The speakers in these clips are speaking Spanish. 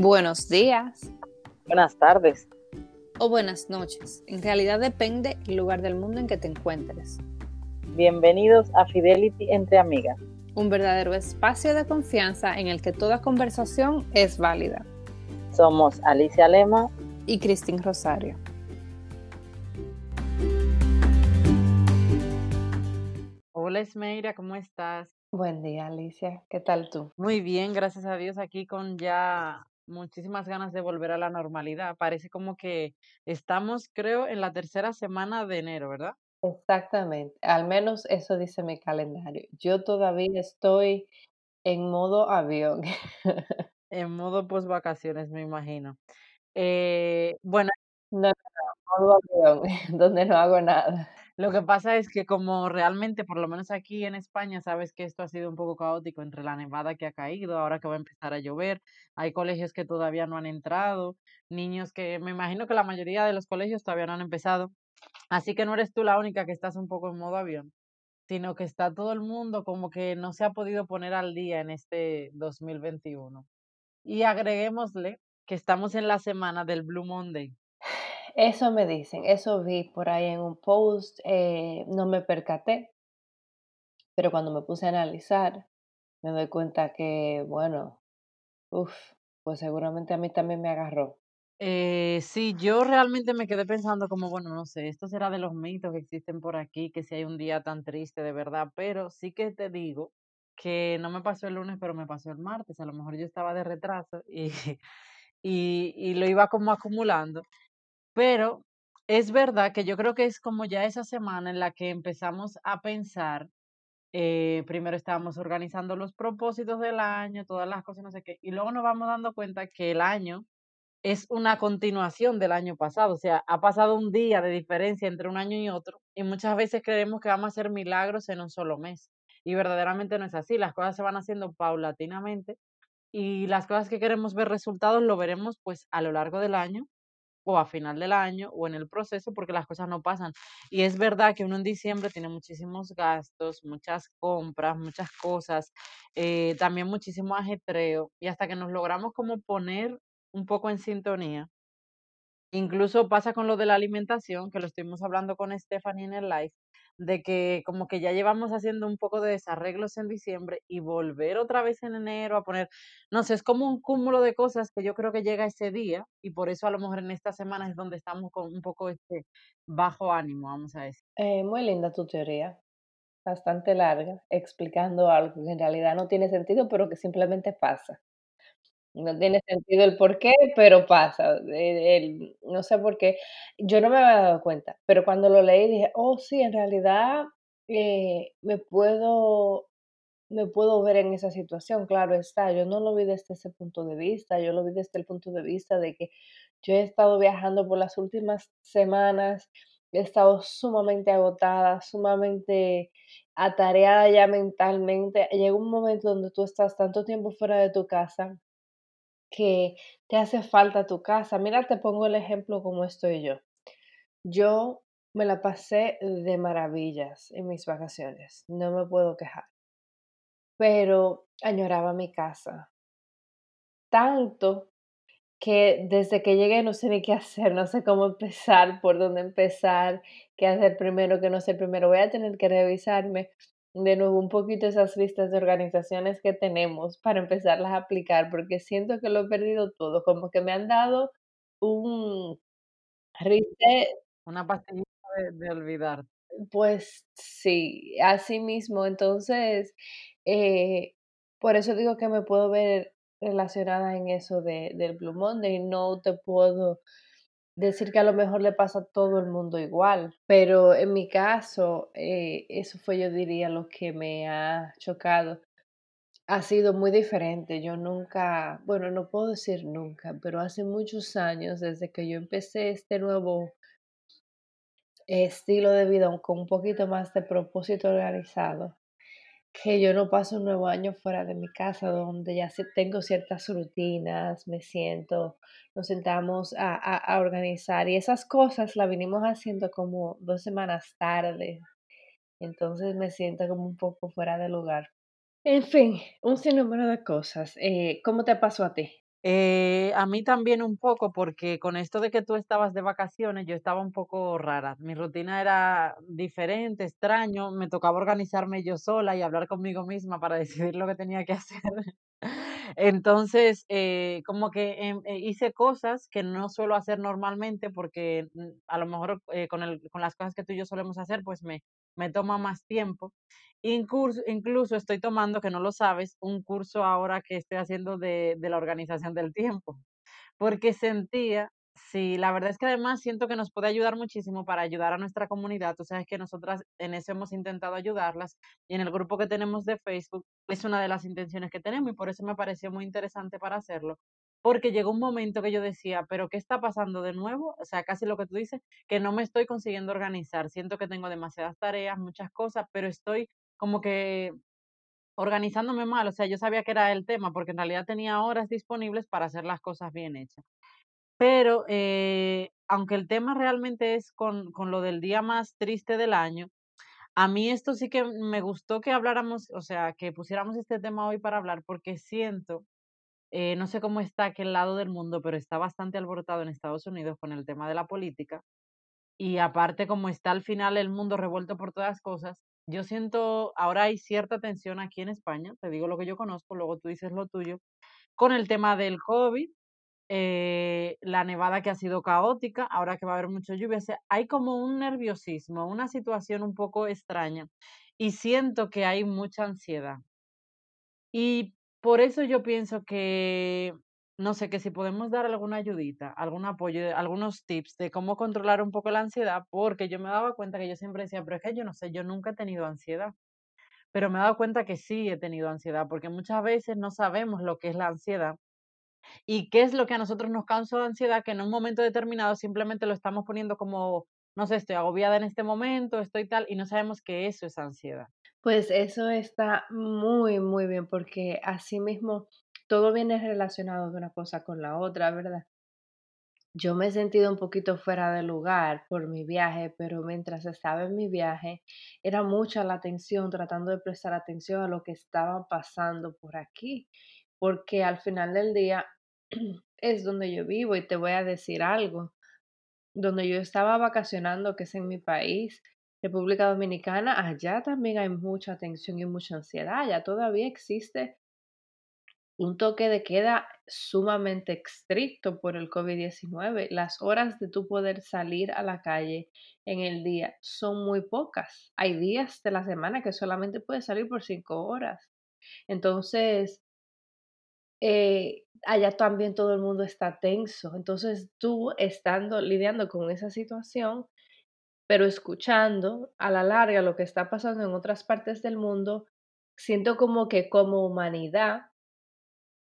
Buenos días. Buenas tardes. O buenas noches. En realidad depende el lugar del mundo en que te encuentres. Bienvenidos a Fidelity entre amigas. Un verdadero espacio de confianza en el que toda conversación es válida. Somos Alicia Lema y Cristín Rosario. Hola Esmeira, ¿cómo estás? Buen día, Alicia. ¿Qué tal tú? Muy bien, gracias a Dios, aquí con ya muchísimas ganas de volver a la normalidad. Parece como que estamos, creo, en la tercera semana de enero, ¿verdad? Exactamente, al menos eso dice mi calendario. Yo todavía estoy en modo avión. En modo post vacaciones, me imagino. Eh, bueno, No, no, modo avión, donde no hago nada. Lo que pasa es que como realmente, por lo menos aquí en España, sabes que esto ha sido un poco caótico entre la nevada que ha caído, ahora que va a empezar a llover, hay colegios que todavía no han entrado, niños que me imagino que la mayoría de los colegios todavía no han empezado, así que no eres tú la única que estás un poco en modo avión, sino que está todo el mundo como que no se ha podido poner al día en este 2021. Y agreguémosle que estamos en la semana del Blue Monday. Eso me dicen, eso vi por ahí en un post, eh, no me percaté, pero cuando me puse a analizar, me doy cuenta que, bueno, uff, pues seguramente a mí también me agarró. Eh, sí, yo realmente me quedé pensando como, bueno, no sé, esto será de los mitos que existen por aquí, que si hay un día tan triste de verdad, pero sí que te digo que no me pasó el lunes, pero me pasó el martes, a lo mejor yo estaba de retraso y, y, y lo iba como acumulando, pero es verdad que yo creo que es como ya esa semana en la que empezamos a pensar, eh, primero estábamos organizando los propósitos del año, todas las cosas, no sé qué, y luego nos vamos dando cuenta que el año es una continuación del año pasado, o sea, ha pasado un día de diferencia entre un año y otro, y muchas veces creemos que vamos a hacer milagros en un solo mes, y verdaderamente no es así, las cosas se van haciendo paulatinamente, y las cosas que queremos ver resultados lo veremos pues a lo largo del año, o a final del año, o en el proceso, porque las cosas no pasan. Y es verdad que uno en diciembre tiene muchísimos gastos, muchas compras, muchas cosas, eh, también muchísimo ajetreo, y hasta que nos logramos como poner un poco en sintonía. Incluso pasa con lo de la alimentación, que lo estuvimos hablando con Stephanie en el live, de que como que ya llevamos haciendo un poco de desarreglos en diciembre y volver otra vez en enero a poner, no sé, es como un cúmulo de cosas que yo creo que llega ese día y por eso a lo mejor en esta semana es donde estamos con un poco este bajo ánimo, vamos a decir. Eh, muy linda tu teoría, bastante larga, explicando algo que en realidad no tiene sentido, pero que simplemente pasa. No tiene sentido el por qué, pero pasa. Eh, el no sé por qué. Yo no me había dado cuenta, pero cuando lo leí dije: "Oh, sí, en realidad, eh, me puedo me puedo ver en esa situación". Claro está, yo no lo vi desde ese punto de vista, yo lo vi desde el punto de vista de que yo he estado viajando por las últimas semanas, he estado sumamente agotada, sumamente atareada ya mentalmente. Llega un momento donde tú estás tanto tiempo fuera de tu casa que te hace falta tu casa. Mira, te pongo el ejemplo como estoy yo. Yo me la pasé de maravillas en mis vacaciones, no me puedo quejar, pero añoraba mi casa tanto que desde que llegué no sé ni qué hacer, no sé cómo empezar, por dónde empezar, qué hacer primero, qué no hacer primero. Voy a tener que revisarme de nuevo un poquito esas listas de organizaciones que tenemos para empezarlas a aplicar, porque siento que lo he perdido todo, como que me han dado un reset, Una pastillita de, de olvidar. pues sí, así mismo. Entonces, eh, por eso digo que me puedo ver relacionada en eso de, del Blue Monday. No te puedo decir que a lo mejor le pasa a todo el mundo igual, pero en mi caso, eh, eso fue, yo diría, lo que me ha chocado. Ha sido muy diferente. Yo nunca, bueno, no puedo decir nunca, pero hace muchos años, desde que yo empecé este nuevo estilo de vida con un poquito más de propósito organizado, que yo no paso un nuevo año fuera de mi casa, donde ya tengo ciertas rutinas, me siento, nos sentamos a, a- a organizar y esas cosas las vinimos haciendo como dos semanas tarde, entonces me siento como un poco fuera de lugar. En fin, un sinnúmero de cosas. Eh, ¿cómo te pasó a ti? Eh, a mí también un poco, porque con esto de que tú estabas de vacaciones, yo estaba un poco rara. Mi rutina era diferente, extraño, me tocaba organizarme yo sola y hablar conmigo misma para decidir lo que tenía que hacer. Entonces, eh, como que em, eh, hice cosas que no suelo hacer normalmente porque mm, a lo mejor eh, con el, con las cosas que tú y yo solemos hacer, pues me, me toma más tiempo. Incluso, incluso estoy tomando, que no lo sabes, un curso ahora que estoy haciendo de, de la organización del tiempo, porque sentía, sí, la verdad es que además siento que nos puede ayudar muchísimo para ayudar a nuestra comunidad. Tú sabes que nosotras en eso hemos intentado ayudarlas y en el grupo que tenemos de Facebook es una de las intenciones que tenemos y por eso me pareció muy interesante para hacerlo. Porque llegó un momento que yo decía, pero ¿qué está pasando de nuevo? O sea, casi lo que tú dices, que no me estoy consiguiendo organizar. Siento que tengo demasiadas tareas, muchas cosas, pero estoy como que organizándome mal, o sea, yo sabía que era el tema, porque en realidad tenía horas disponibles para hacer las cosas bien hechas. Pero, eh, aunque el tema realmente es con, con lo del día más triste del año, a mí esto sí que me gustó que habláramos, o sea, que pusiéramos este tema hoy para hablar, porque siento, eh, no sé cómo está aquel lado del mundo, pero está bastante alborotado en Estados Unidos con el tema de la política. Y aparte, como está al final el mundo revuelto por todas cosas, yo siento, ahora hay cierta tensión aquí en España, te digo lo que yo conozco, luego tú dices lo tuyo, con el tema del COVID, eh, la nevada que ha sido caótica, ahora que va a haber mucha lluvia, hay como un nerviosismo, una situación un poco extraña y siento que hay mucha ansiedad. Y por eso yo pienso que, no sé, que si podemos dar alguna ayudita, algún apoyo, algunos tips de cómo controlar un poco la ansiedad, porque yo me daba cuenta que yo siempre decía, pero es que yo no sé, yo nunca he tenido ansiedad, pero me he dado cuenta que sí he tenido ansiedad, porque muchas veces no sabemos lo que es la ansiedad y qué es lo que a nosotros nos causa ansiedad, que en un momento determinado simplemente lo estamos poniendo como, no sé, estoy agobiada en este momento, estoy tal, y no sabemos que eso es ansiedad. Pues eso está muy, muy bien, porque así mismo todo viene relacionado de una cosa con la otra, ¿verdad? Yo me he sentido un poquito fuera de lugar por mi viaje, pero mientras estaba en mi viaje, era mucha la atención, tratando de prestar atención a lo que estaba pasando por aquí, porque al final del día es donde yo vivo y te voy a decir algo. Donde yo estaba vacacionando, que es en mi país, República Dominicana, allá también hay mucha tensión y mucha ansiedad, allá todavía existe un toque de queda sumamente estricto por el COVID-19. Las horas de tu poder salir a la calle en el día son muy pocas. Hay días de la semana que solamente puedes salir por cinco horas. Entonces, eh, allá también todo el mundo está tenso. Entonces, tú estando lidiando con esa situación, pero escuchando a la larga lo que está pasando en otras partes del mundo, siento como que como humanidad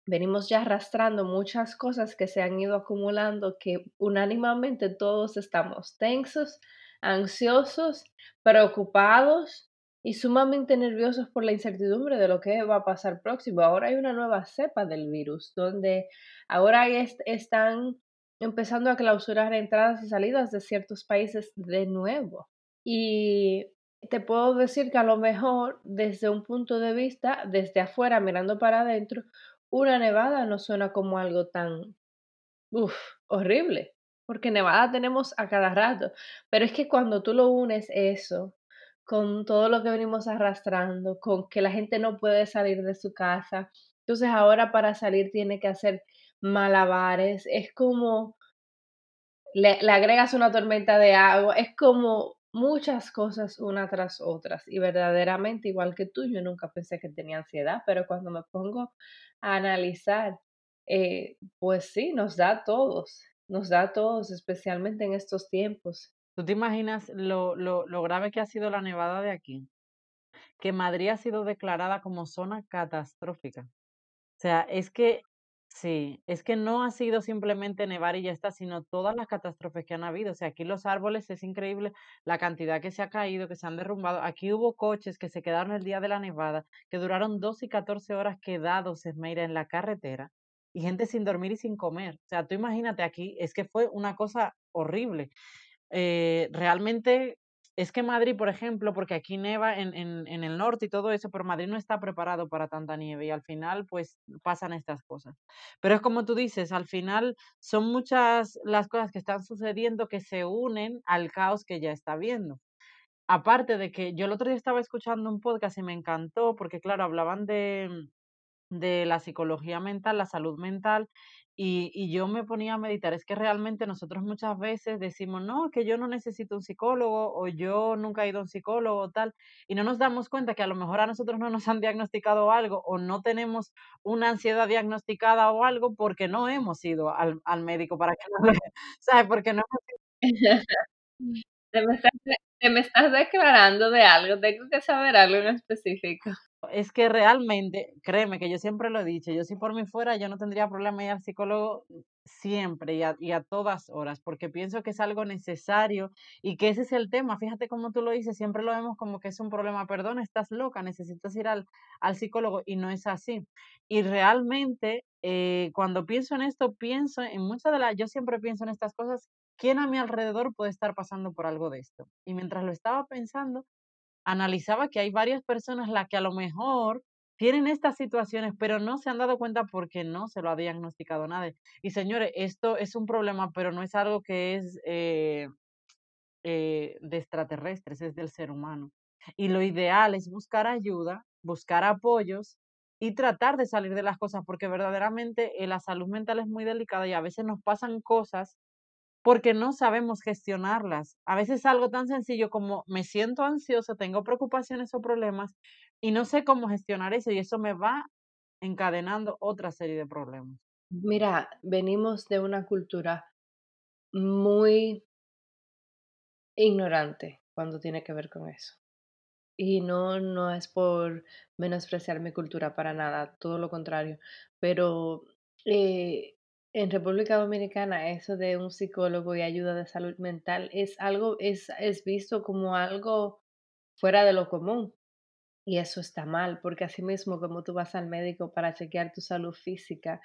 venimos ya arrastrando muchas cosas que se han ido acumulando, que unánimemente todos estamos tensos, ansiosos, preocupados y sumamente nerviosos por la incertidumbre de lo que va a pasar próximo. Ahora hay una nueva cepa del virus, donde ahora están empezando a clausurar entradas y salidas de ciertos países de nuevo. Y te puedo decir que a lo mejor desde un punto de vista, desde afuera mirando para adentro, una nevada no suena como algo tan, uf, horrible, porque nevada tenemos a cada rato, pero es que cuando tú lo unes eso con todo lo que venimos arrastrando, con que la gente no puede salir de su casa, entonces ahora para salir tiene que hacer malabares, es como le, le agregas una tormenta de agua, es como muchas cosas una tras otras y verdaderamente igual que tú, yo nunca pensé que tenía ansiedad, pero cuando me pongo a analizar, eh, pues sí, nos da a todos, nos da a todos, especialmente en estos tiempos. ¿Tú te imaginas lo, lo, lo grave que ha sido la nevada de aquí? Que Madrid ha sido declarada como zona catastrófica. O sea, es que Sí, es que no ha sido simplemente nevar y ya está, sino todas las catástrofes que han habido. O sea, aquí los árboles es increíble la cantidad que se ha caído, que se han derrumbado. Aquí hubo coches que se quedaron el día de la nevada, que duraron 12 y 14 horas quedados, Esmeira, en la carretera, y gente sin dormir y sin comer. O sea, tú imagínate aquí, es que fue una cosa horrible. Eh, realmente es que Madrid, por ejemplo, porque aquí neva en, en, en el norte y todo eso, pero Madrid no está preparado para tanta nieve y al final pues pasan estas cosas. Pero es como tú dices, al final son muchas las cosas que están sucediendo que se unen al caos que ya está viendo. Aparte de que yo el otro día estaba escuchando un podcast y me encantó porque, claro, hablaban de, de la psicología mental, la salud mental, y, y yo me ponía a meditar. Es que realmente nosotros muchas veces decimos, no, que yo no necesito un psicólogo o yo nunca he ido a un psicólogo o tal, y no nos damos cuenta que a lo mejor a nosotros no nos han diagnosticado algo o no tenemos una ansiedad diagnosticada o algo porque no hemos ido al, al médico para que no, ¿sabes? Porque no hemos Te me estás te me estás declarando de algo, tengo que saber algo en específico. Es que realmente, créeme que yo siempre lo he dicho, yo si por mí fuera, yo no tendría problema ir al psicólogo siempre y a, todas horas, porque pienso que es algo necesario y que ese es el tema. Fíjate cómo tú lo dices, siempre lo vemos como que es un problema. Perdón, estás loca, necesitas ir al, al psicólogo y no es así. Y realmente, eh, cuando pienso en esto, pienso en muchas de las, yo siempre pienso en estas cosas, ¿quién a mi alrededor puede estar pasando por algo de esto? Y mientras lo estaba pensando, analizaba que hay varias personas las que a lo mejor tienen estas situaciones, pero no se han dado cuenta porque no se lo ha diagnosticado nadie. Y señores, esto es un problema, pero no es algo que es eh, eh, de extraterrestres, es del ser humano. Y lo ideal es buscar ayuda, buscar apoyos y tratar de salir de las cosas, porque verdaderamente eh, la salud mental es muy delicada y a veces nos pasan cosas porque no sabemos gestionarlas. A veces algo tan sencillo como me siento ansioso, tengo preocupaciones o problemas y no sé cómo gestionar eso y eso me va encadenando otra serie de problemas. Mira, venimos de una cultura muy ignorante cuando tiene que ver con eso. Y no, no es por menospreciar mi cultura para nada, todo lo contrario. Pero eh, en República Dominicana eso de un psicólogo y ayuda de salud mental es algo, es, es visto como algo fuera de lo común. Y eso está mal, porque así mismo como tú vas al médico para chequear tu salud física,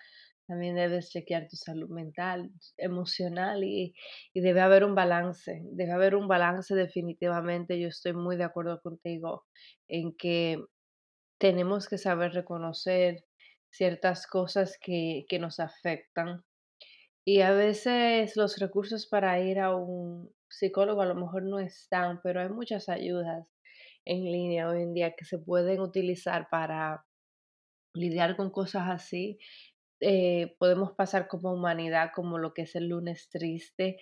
también debes chequear tu salud mental, emocional y, y debe haber un balance, debe haber un balance definitivamente. Yo estoy muy de acuerdo contigo en que tenemos que saber reconocer ciertas cosas que, que nos afectan y a veces los recursos para ir a un psicólogo a lo mejor no están, pero hay muchas ayudas en línea hoy en día que se pueden utilizar para lidiar con cosas así. Eh, podemos pasar como humanidad, como lo que es el lunes triste.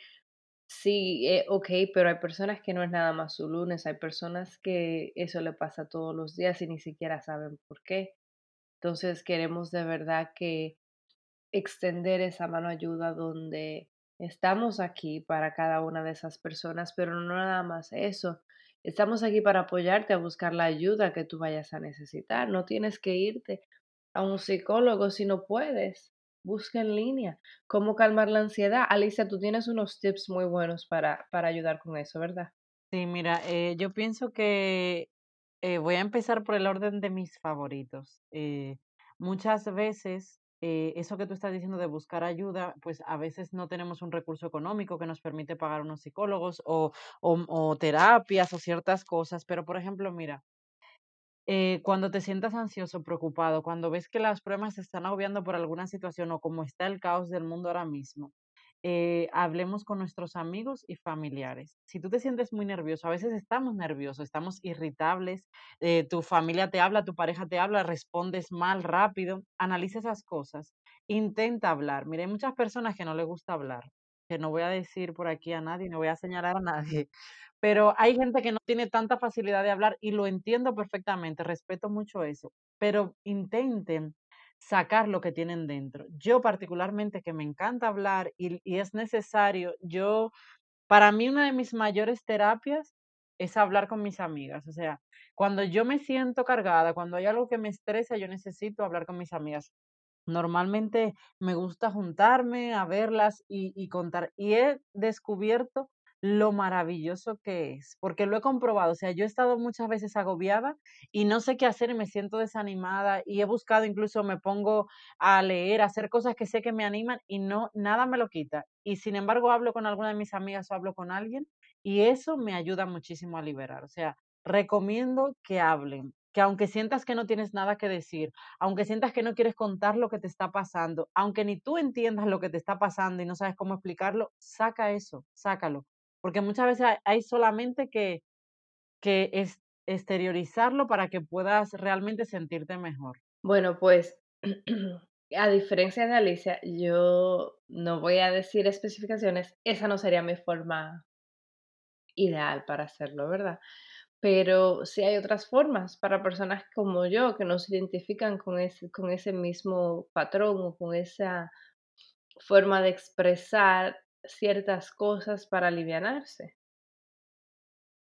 Sí, eh, ok, pero hay personas que no es nada más su lunes, hay personas que eso le pasa todos los días y ni siquiera saben por qué. Entonces queremos de verdad que extender esa mano ayuda donde estamos aquí para cada una de esas personas, pero no nada más eso. Estamos aquí para apoyarte a buscar la ayuda que tú vayas a necesitar. No tienes que irte a un psicólogo si no puedes. Busca en línea cómo calmar la ansiedad. Alicia, tú tienes unos tips muy buenos para, para ayudar con eso, ¿verdad? Sí, mira, eh, yo pienso que eh, voy a empezar por el orden de mis favoritos. Eh, muchas veces eh, eso que tú estás diciendo de buscar ayuda, pues a veces no tenemos un recurso económico que nos permite pagar unos psicólogos o, o, o terapias o ciertas cosas, pero por ejemplo, mira, cuando te sientas ansioso, preocupado, cuando ves que las pruebas se están agobiando por alguna situación o como está el caos del mundo ahora mismo, eh, hablemos con nuestros amigos y familiares. Si tú te sientes muy nervioso, a veces estamos nerviosos, estamos irritables, eh, tu familia te habla, tu pareja te habla, respondes mal, rápido, analiza esas cosas, intenta hablar. Mire, hay muchas personas que no les gusta hablar, que no voy a decir por aquí a nadie, no voy a señalar a nadie, pero hay gente que no tiene tanta facilidad de hablar y lo entiendo perfectamente, respeto mucho eso, pero intenten sacar lo que tienen dentro. Yo particularmente que me encanta hablar y, y es necesario, yo, para mí una de mis mayores terapias es hablar con mis amigas. O sea, cuando yo me siento cargada, cuando hay algo que me estresa, yo necesito hablar con mis amigas. Normalmente me gusta juntarme a verlas y, y contar. Y he descubierto lo maravilloso que es, porque lo he comprobado, o sea, yo he estado muchas veces agobiada y no sé qué hacer y me siento desanimada y he buscado, incluso me pongo a leer, a hacer cosas que sé que me animan y no, nada me lo quita. Y sin embargo hablo con alguna de mis amigas o hablo con alguien Y eso me ayuda muchísimo a liberar. O sea, recomiendo que hablen, que aunque sientas que no tienes nada que decir, aunque sientas que no quieres contar lo que te está pasando, aunque ni tú entiendas lo que te está pasando y no sabes cómo explicarlo, saca eso, sácalo. Porque muchas veces hay, solamente que, que es, exteriorizarlo para que puedas realmente sentirte mejor. Bueno, pues a diferencia de Alicia, yo no voy a decir especificaciones, esa no sería mi forma ideal para hacerlo, ¿verdad? Pero sí hay otras formas para personas como yo que no se identifican con ese, con ese mismo patrón o con esa forma de expresar ciertas cosas para alivianarse.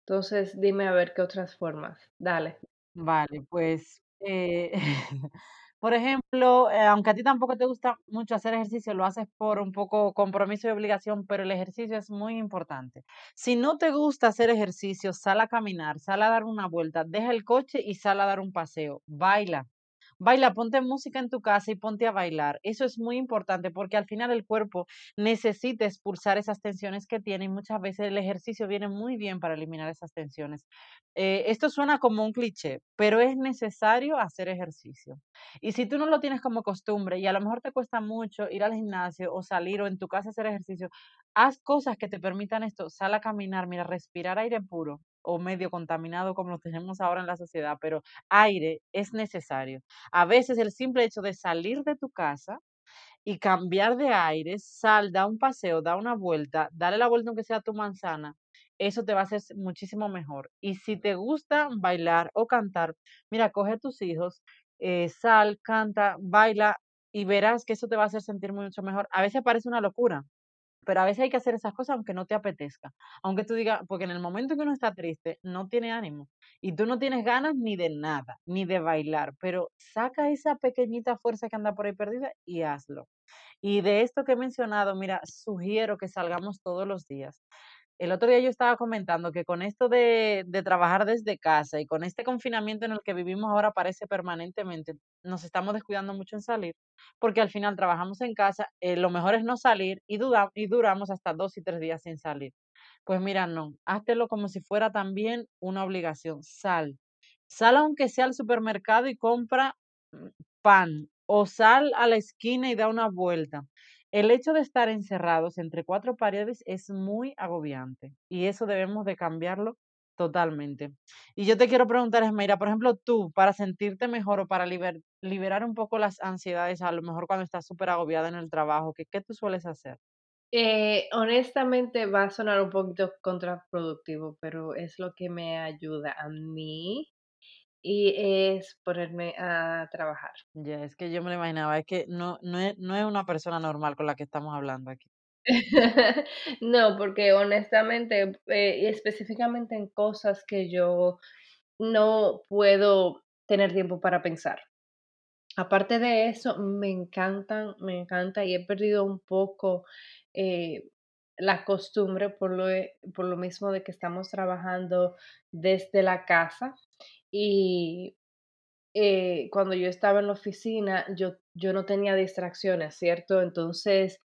Entonces, dime a ver qué otras formas. Dale. Vale, pues, eh, por ejemplo, eh, aunque a ti tampoco te gusta mucho hacer ejercicio, lo haces por un poco compromiso y obligación, pero el ejercicio es muy importante. Si no te gusta hacer ejercicio, sal a caminar, sal a dar una vuelta, deja el coche y sal a dar un paseo, baila. Baila, ponte música en tu casa y ponte a bailar. Eso es muy importante porque al final el cuerpo necesita expulsar esas tensiones que tiene y muchas veces el ejercicio viene muy bien para eliminar esas tensiones. Eh, esto suena como un cliché, pero es necesario hacer ejercicio. Y si tú no lo tienes como costumbre y a lo mejor te cuesta mucho ir al gimnasio o salir o en tu casa hacer ejercicio, haz cosas que te permitan esto. Sal a caminar, mira, respirar aire puro o medio contaminado como lo tenemos ahora en la sociedad, pero aire es necesario. A veces el simple hecho de salir de tu casa y cambiar de aire, sal, da un paseo, da una vuelta, dale la vuelta aunque sea a tu manzana, eso te va a hacer muchísimo mejor. Y si te gusta bailar o cantar, mira, coge a tus hijos, eh, sal, canta, baila y verás que eso te va a hacer sentir mucho mejor. A veces parece una locura, pero a veces hay que hacer esas cosas aunque no te apetezca. Aunque tú digas, porque en el momento que uno está triste, no tiene ánimo. Y tú no tienes ganas ni de nada, ni de bailar. Pero saca esa pequeñita fuerza que anda por ahí perdida y hazlo. Y de esto que he mencionado, mira, sugiero que salgamos todos los días. El otro día yo estaba comentando que con esto de, trabajar desde casa y con este confinamiento en el que vivimos ahora parece permanentemente, nos estamos descuidando mucho en salir, porque al final trabajamos en casa, eh, lo mejor es no salir y, duda- y duramos hasta dos y tres días sin salir. Pues mira, no, háztelo como si fuera también una obligación, sal. Sal aunque sea al supermercado y compra mm, pan o sal a la esquina y da una vuelta. El hecho de estar encerrados entre cuatro paredes es muy agobiante y eso debemos de cambiarlo totalmente. Y yo te quiero preguntar, Esmeira, por ejemplo, tú, para sentirte mejor o para liber- liberar un poco las ansiedades, a lo mejor cuando estás súper agobiada en el trabajo, ¿qué, qué tú sueles hacer? Eh, honestamente va a sonar un poquito contraproductivo, pero es lo que me ayuda a mí y es ponerme a trabajar. Ya, es que yo me lo imaginaba, es que no, no es, no es una persona normal con la que estamos hablando aquí. No, porque honestamente, eh, específicamente en cosas que yo no puedo tener tiempo para pensar. Aparte de eso, me encantan, me encanta y he perdido un poco eh, la costumbre por lo, por lo mismo de que estamos trabajando desde la casa y eh, cuando yo estaba en la oficina, yo, yo no tenía distracciones, ¿cierto? Entonces,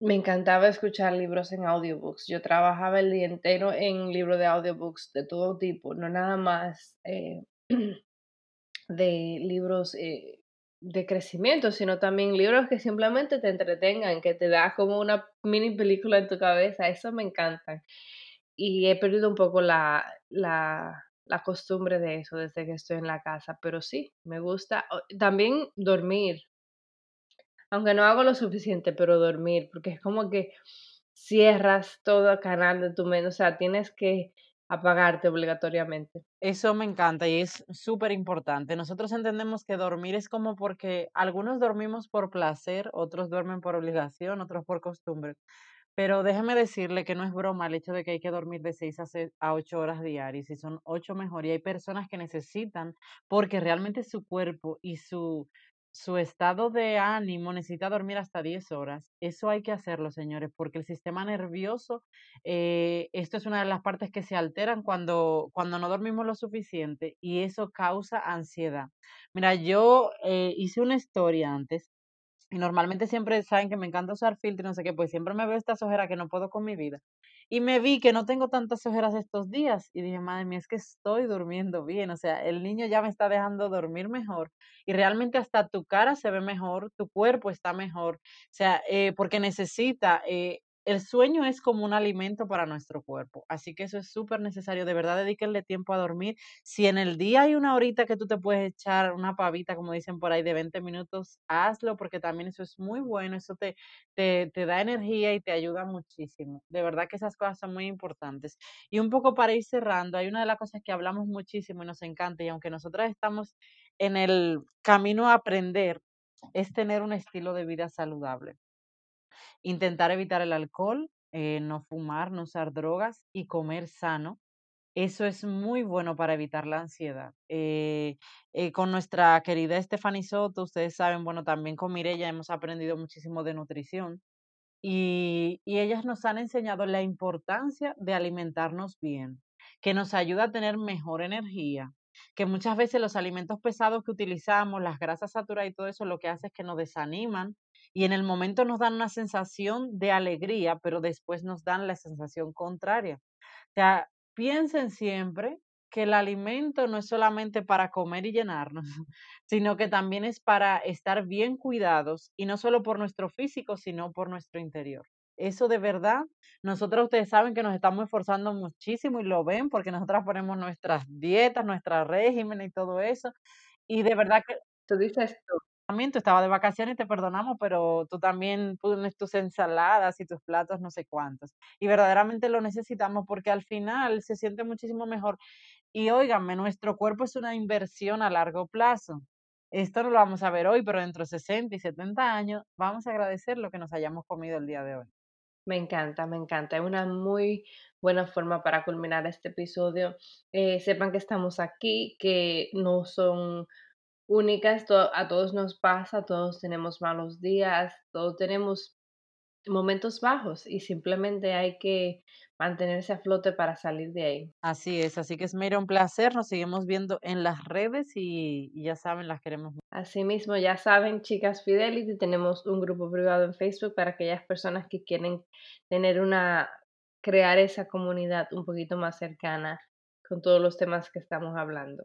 me encantaba escuchar libros en audiobooks. Yo trabajaba el día entero en libros de audiobooks de todo tipo, no nada más eh, de libros eh, de crecimiento, sino también libros que simplemente te entretengan, que te da como una mini película en tu cabeza. Eso me encantan. Y he perdido un poco la, la, la costumbre de eso desde que estoy en la casa, pero sí, me gusta. También dormir, aunque no hago lo suficiente, pero dormir, porque es como que cierras todo canal de tu mente, o sea, tienes que apagarte obligatoriamente. Eso me encanta y es súper importante. Nosotros entendemos que dormir es como porque algunos dormimos por placer, otros duermen por obligación, otros por costumbre. Pero déjeme decirle que no es broma el hecho de que hay que dormir de 6 a, se- a 8 horas diarias, y son 8 mejor. Y hay personas que necesitan, porque realmente su cuerpo y su, su estado de ánimo necesita dormir hasta 10 horas. Eso hay que hacerlo, señores, porque el sistema nervioso, eh, esto es una de las partes que se alteran cuando, cuando no dormimos lo suficiente y eso causa ansiedad. Mira, yo eh, hice una historia antes Y normalmente siempre saben que me encanta usar filtro y no sé qué, pues siempre me veo estas ojeras que no puedo con mi vida. Y me vi que no tengo tantas ojeras estos días y dije, madre mía, es que estoy durmiendo bien, o sea, el niño ya me está dejando dormir mejor y realmente hasta tu cara se ve mejor, tu cuerpo está mejor, o sea, eh, porque necesita eh, el sueño es como un alimento para nuestro cuerpo, así que eso es súper necesario. De verdad, dedíquenle tiempo a dormir. Si en el día hay una horita que tú te puedes echar una pavita, como dicen por ahí, de 20 minutos, hazlo, porque también eso es muy bueno, eso te, te, te da energía y te ayuda muchísimo. De verdad que esas cosas son muy importantes. Y un poco para ir cerrando, hay una de las cosas que hablamos muchísimo y nos encanta, y aunque nosotras estamos en el camino a aprender, es tener un estilo de vida saludable. Intentar evitar el alcohol, eh, no fumar, no usar drogas y comer sano. Eso es muy bueno para evitar la ansiedad. Eh, eh, con nuestra querida Stephanie Soto, ustedes saben, bueno, también con Mirella hemos aprendido muchísimo de nutrición y, y ellas nos han enseñado la importancia de alimentarnos bien, que nos ayuda a tener mejor energía, que muchas veces los alimentos pesados que utilizamos, las grasas saturadas y todo eso, lo que hace es que nos desaniman y en el momento nos dan una sensación de alegría, pero después nos dan la sensación contraria. O sea, piensen siempre que el alimento no es solamente para comer y llenarnos, sino que también es para estar bien cuidados y no solo por nuestro físico, sino por nuestro interior. Eso de verdad, nosotros ustedes saben que nos estamos esforzando muchísimo y lo ven porque nosotras ponemos nuestras dietas, nuestro régimen y todo eso. Y de verdad que Tú dices. Tú estabas de vacaciones te perdonamos, pero tú también pones tus ensaladas y tus platos no sé cuántos. Y verdaderamente lo necesitamos porque al final se siente muchísimo mejor. Y óiganme, nuestro cuerpo es una inversión a largo plazo. Esto no lo vamos a ver hoy, pero dentro de 60 y 70 años vamos a agradecer lo que nos hayamos comido el día de hoy. Me encanta, me encanta. Es una muy buena forma para culminar este episodio. Eh, sepan que estamos aquí, que no son únicas, to- a todos nos pasa, todos tenemos malos días, todos tenemos momentos bajos y simplemente hay que mantenerse a flote para salir de ahí. Así es, así que es mira un placer, nos seguimos viendo en las redes y, y ya saben, las queremos. mucho. Asimismo, ya saben, chicas Fidelity, tenemos un grupo privado en Facebook para aquellas personas que quieren tener una, crear esa comunidad un poquito más cercana con todos los temas que estamos hablando.